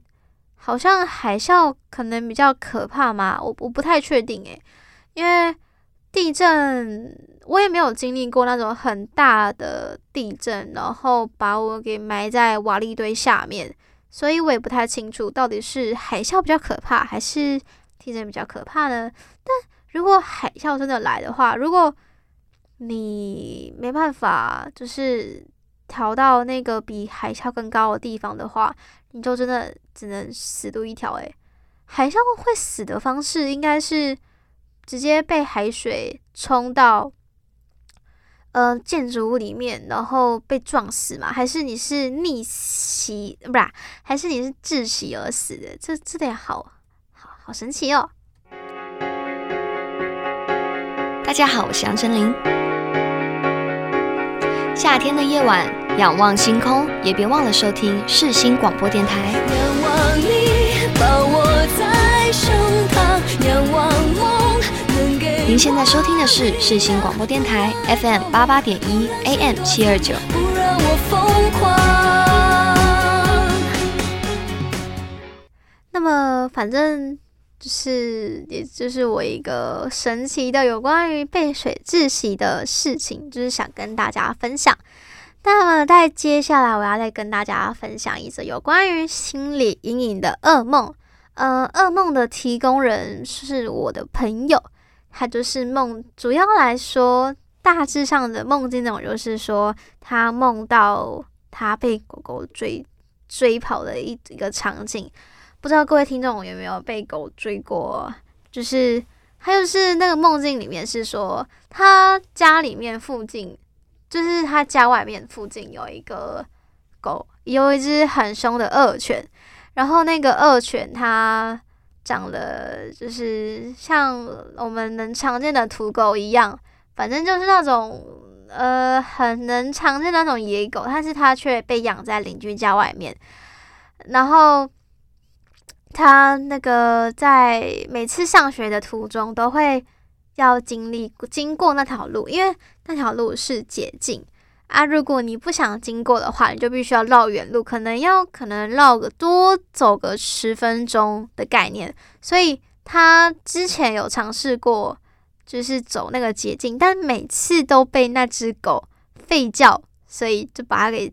Speaker 1: 好像海啸可能比较可怕嘛，我我不太确定诶，因为地震。我也没有经历过那种很大的地震，然后把我给埋在瓦砾堆下面，所以我也不太清楚到底是海啸比较可怕，还是地震比较可怕呢？但如果海啸真的来的话，如果你没办法就是逃到那个比海啸更高的地方的话，你就真的只能死路一条。诶，海啸会死的方式应该是直接被海水冲到。呃，建筑物里面，然后被撞死嘛？还是你是溺袭，不是？还是你是窒息而死的？这这点好好好神奇哦！
Speaker 8: 大家好，我是杨丞琳。夏天的夜晚，仰望星空，也别忘了收听世新广播电台。仰望你，抱我在胸膛，仰望梦您现在收听的是世新广播电台 FM 八八点一 AM 七二九。
Speaker 1: 不让我疯狂那么，反正就是，也就是我一个神奇的有关于被水窒息的事情，就是想跟大家分享。那么，在接下来，我要再跟大家分享一则有关于心理阴影的噩梦。呃，噩梦的提供人是我的朋友。他就是梦，主要来说，大致上的梦境内容就是说，他梦到他被狗狗追追跑的一一个场景。不知道各位听众有没有被狗追过？就是他就是那个梦境里面是说，他家里面附近，就是他家外面附近有一个狗，有一只很凶的恶犬，然后那个恶犬它。长得就是像我们能常见的土狗一样，反正就是那种呃很能常见那种野狗，但是它却被养在邻居家外面。然后他那个在每次上学的途中都会要经历经过那条路，因为那条路是捷径。啊，如果你不想经过的话，你就必须要绕远路，可能要可能绕个多走个十分钟的概念。所以他之前有尝试过，就是走那个捷径，但每次都被那只狗吠叫，所以就把它给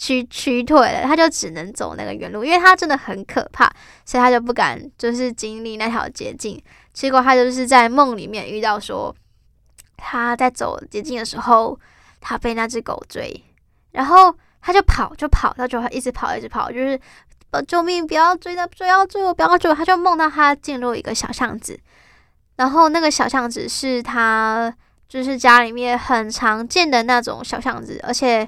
Speaker 1: 驱驱退了。他就只能走那个原路，因为他真的很可怕，所以他就不敢就是经历那条捷径。结果他就是在梦里面遇到说，他在走捷径的时候。他被那只狗追，然后他就跑，就跑，他就一直跑，一直跑，就是呃，救命！不要追他，不要追我，不要追！他就梦到他进入一个小巷子，然后那个小巷子是他就是家里面很常见的那种小巷子，而且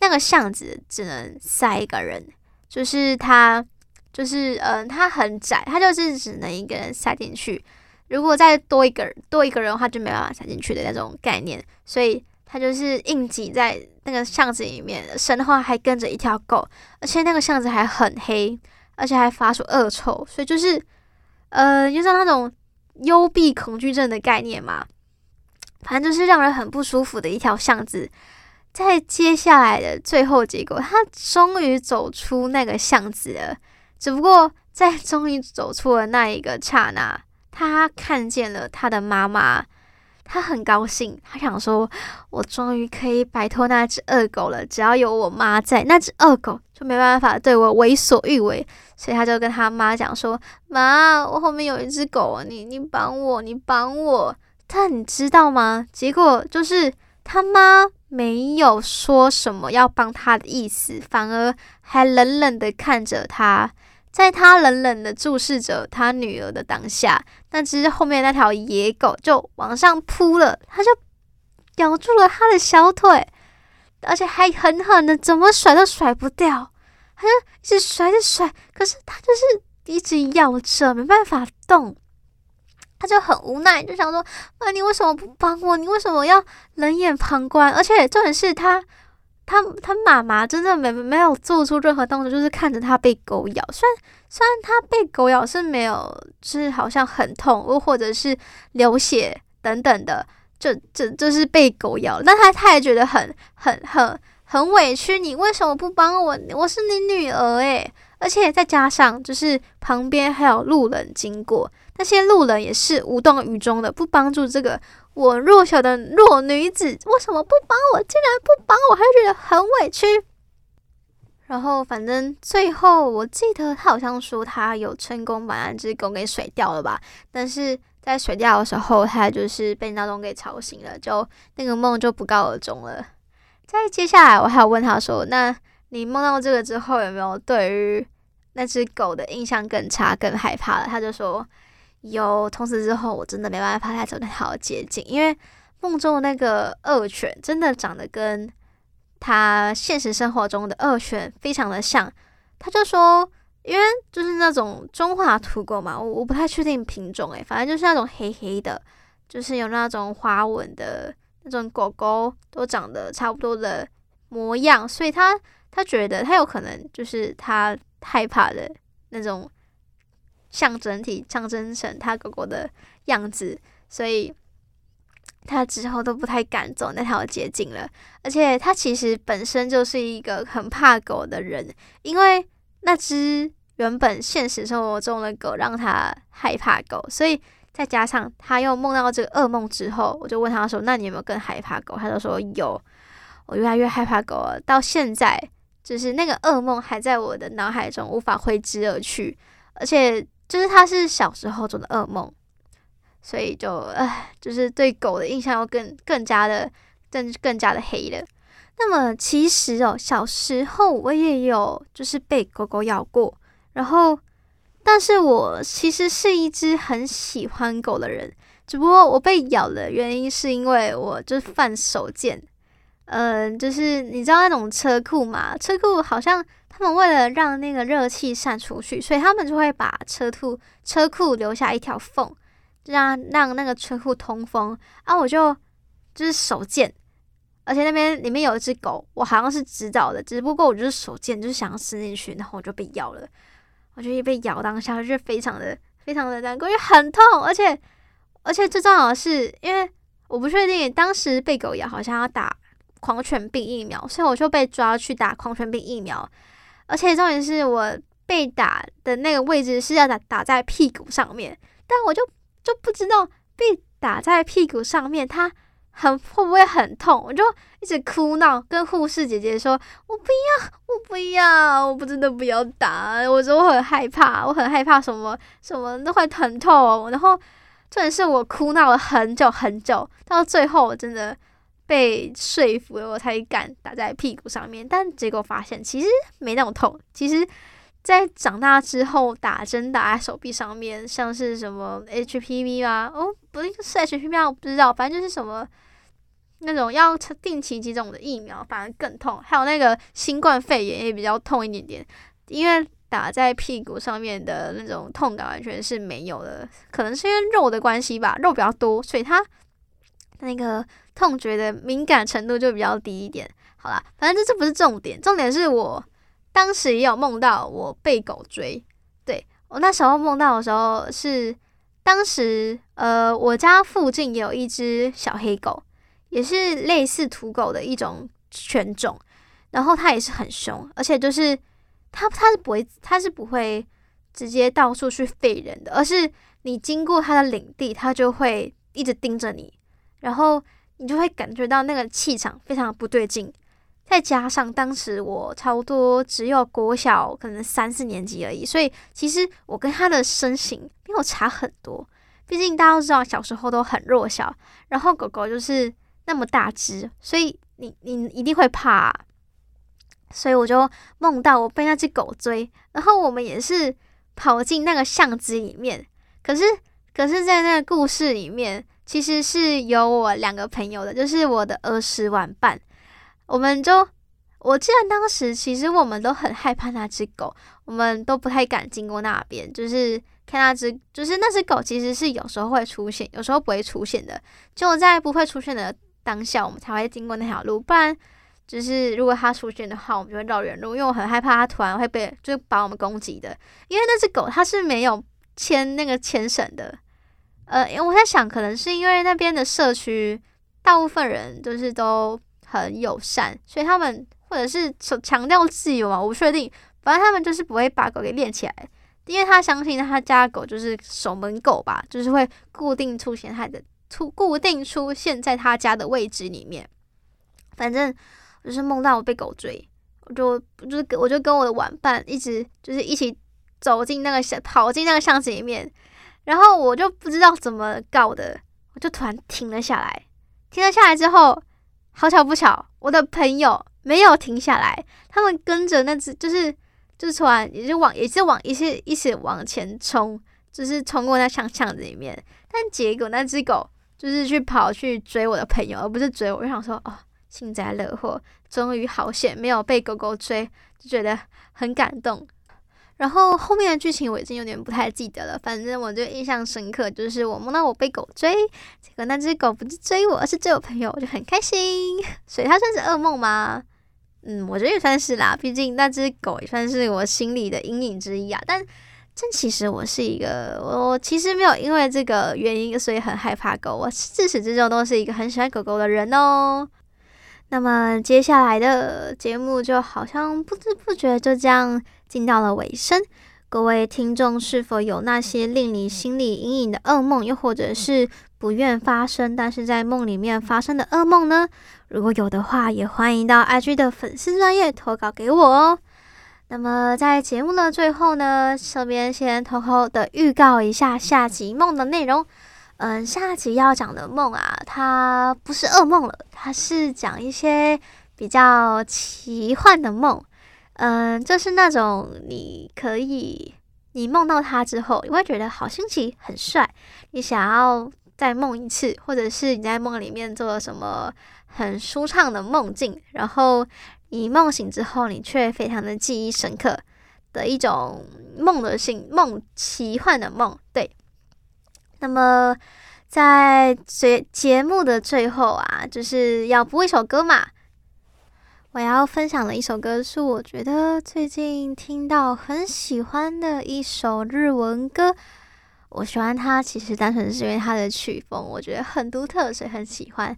Speaker 1: 那个巷子只能塞一个人，就是他就是嗯、它，很窄，他就是只能一个人塞进去。如果再多一个，多一个人的话，就没办法塞进去的那种概念，所以。他就是硬挤在那个巷子里面，身后还跟着一条狗，而且那个巷子还很黑，而且还发出恶臭，所以就是，呃，就是那种幽闭恐惧症的概念嘛。反正就是让人很不舒服的一条巷子。在接下来的最后结果，他终于走出那个巷子了。只不过在终于走出了那一个刹那，他看见了他的妈妈。他很高兴，他想说：“我终于可以摆脱那只恶狗了。只要有我妈在，那只恶狗就没办法对我为所欲为。”所以他就跟他妈讲说：“妈，我后面有一只狗，你你帮我，你帮我。”但你知道吗？结果就是他妈没有说什么要帮他的意思，反而还冷冷的看着他。在他冷冷的注视着他女儿的当下，那只后面那条野狗就往上扑了，他就咬住了他的小腿，而且还狠狠的，怎么甩都甩不掉，他就一直甩着甩，可是他就是一直咬着，没办法动。他就很无奈，就想说：“那，你为什么不帮我？你为什么要冷眼旁观？而且重点是他，他他妈妈真的没没有做出任何动作，就是看着他被狗咬。虽然虽然他被狗咬是没有，就是好像很痛，又或者是流血等等的，就就就是被狗咬，但他他也觉得很很很很委屈。你为什么不帮我？我是你女儿诶。而且再加上就是旁边还有路人经过。”那些路人也是无动于衷的，不帮助这个我弱小的弱女子，为什么不帮我？竟然不帮我，还觉得很委屈。然后反正最后我记得他好像说他有成功把那只狗给甩掉了吧，但是在甩掉的时候，他就是被闹钟给吵醒了，就那个梦就不告而终了。在接下来，我还有问他说：“那你梦到这个之后，有没有对于那只狗的印象更差、更害怕了？”他就说。有，从此之后我真的没办法再走那条捷径，因为梦中的那个恶犬真的长得跟他现实生活中的恶犬非常的像。他就说，因为就是那种中华土狗嘛，我我不太确定品种诶，反正就是那种黑黑的，就是有那种花纹的那种狗狗，都长得差不多的模样，所以他他觉得他有可能就是他害怕的那种。象征体象征成他狗狗的样子，所以他之后都不太敢走那条捷径了。而且他其实本身就是一个很怕狗的人，因为那只原本现实生活中的狗让他害怕狗，所以再加上他又梦到这个噩梦之后，我就问他说：“那你有没有更害怕狗？”他就说：“有，我越来越害怕狗了。到现在，就是那个噩梦还在我的脑海中无法挥之而去，而且。”就是他是小时候做的噩梦，所以就唉，就是对狗的印象又更更加的更更加的黑了。那么其实哦，小时候我也有就是被狗狗咬过，然后但是我其实是一只很喜欢狗的人，只不过我被咬的原因是因为我就是犯手贱，嗯、就是你知道那种车库嘛，车库好像。他们为了让那个热气散出去，所以他们就会把车库车库留下一条缝，让让那个车库通风。啊，我就就是手贱，而且那边里面有一只狗，我好像是知道的，只不过我就是手贱，就是想要伸进去，然后我就被咬了。我就一被咬当下就是非常的非常的难过，因为很痛，而且而且最重要的是，因为我不确定当时被狗咬好像要打狂犬病疫苗，所以我就被抓去打狂犬病疫苗。而且重点是我被打的那个位置是要打打在屁股上面，但我就就不知道被打在屁股上面，它很会不会很痛？我就一直哭闹，跟护士姐姐说：“我不要，我不要，我不真的不要打。”我说我很害怕，我很害怕什么什么都会疼痛。然后重点是我哭闹了很久很久，到最后我真的。被说服了，我才敢打在屁股上面，但结果发现其实没那么痛。其实，在长大之后打针打在手臂上面，像是什么 HPV 啊，哦，不是 HPV，我不知道，反正就是什么那种要定期接种的疫苗，反而更痛。还有那个新冠肺炎也比较痛一点点，因为打在屁股上面的那种痛感完全是没有的，可能是因为肉的关系吧，肉比较多，所以它那个。痛觉的敏感程度就比较低一点。好啦，反正这这不是重点，重点是我当时也有梦到我被狗追。对，我那时候梦到的时候是当时呃，我家附近也有一只小黑狗，也是类似土狗的一种犬种，然后它也是很凶，而且就是它它是不会它是不会直接到处去吠人的，而是你经过它的领地，它就会一直盯着你，然后。你就会感觉到那个气场非常不对劲，再加上当时我差不多只有国小可能三四年级而已，所以其实我跟他的身形没有差很多。毕竟大家都知道小时候都很弱小，然后狗狗就是那么大只，所以你你一定会怕。所以我就梦到我被那只狗追，然后我们也是跑进那个巷子里面，可是可是在那个故事里面。其实是有我两个朋友的，就是我的儿时玩伴。我们就，我记得当时其实我们都很害怕那只狗，我们都不太敢经过那边，就是看那只，就是那只狗其实是有时候会出现，有时候不会出现的。就在不会出现的当下，我们才会经过那条路。不然，就是如果它出现的话，我们就会绕远路，因为我很害怕它突然会被就把我们攻击的。因为那只狗它是没有牵那个牵绳的。呃，因为我在想，可能是因为那边的社区大部分人就是都很友善，所以他们或者是强调自由嘛，我不确定。反正他们就是不会把狗给练起来，因为他相信他家狗就是守门狗吧，就是会固定出现他的出固定出现在他家的位置里面。反正就是梦到我被狗追，我就就是我就跟我的玩伴一直就是一起走进那个巷，跑进那个巷子里面，然后我就不知道怎么搞的，我就突然停了下来。停了下来之后，好巧不巧，我的朋友没有停下来，他们跟着那只就是。就是突然，也就往，也是往一些一起往前冲，就是冲过那巷巷子里面。但结果那只狗就是去跑去追我的朋友，而不是追我。我就想说，哦，幸灾乐祸，终于好险没有被狗狗追，就觉得很感动。然后后面的剧情我已经有点不太记得了，反正我就印象深刻，就是我梦到我被狗追，结果那只狗不是追我，而是追我朋友，我就很开心。所以它算是噩梦吗？嗯，我觉得也算是啦，毕竟那只狗也算是我心里的阴影之一啊。但但其实我是一个，我其实没有因为这个原因所以很害怕狗，我自始至终都是一个很喜欢狗狗的人哦。那么接下来的节目就好像不知不觉就这样进到了尾声。各位听众是否有那些令你心里阴影的噩梦，又或者是不愿发生但是在梦里面发生的噩梦呢？如果有的话，也欢迎到 IG 的粉丝专业投稿给我哦。那么在节目的最后呢，这边先偷偷的预告一下下集梦的内容。嗯，下集要讲的梦啊，它不是噩梦了，它是讲一些比较奇幻的梦。嗯，就是那种你可以，你梦到他之后，你会觉得好新奇、很帅，你想要再梦一次，或者是你在梦里面做了什么很舒畅的梦境，然后你梦醒之后，你却非常的记忆深刻的一种梦的性梦，奇幻的梦。对，那么在节节目的最后啊，就是要播一首歌嘛。我要分享的一首歌是我觉得最近听到很喜欢的一首日文歌。我喜欢它，其实单纯是因为它的曲风，我觉得很独特，所以很喜欢。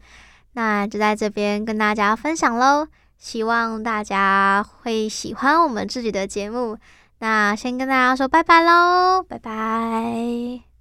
Speaker 1: 那就在这边跟大家分享喽，希望大家会喜欢我们自己的节目。那先跟大家说拜拜喽，拜拜。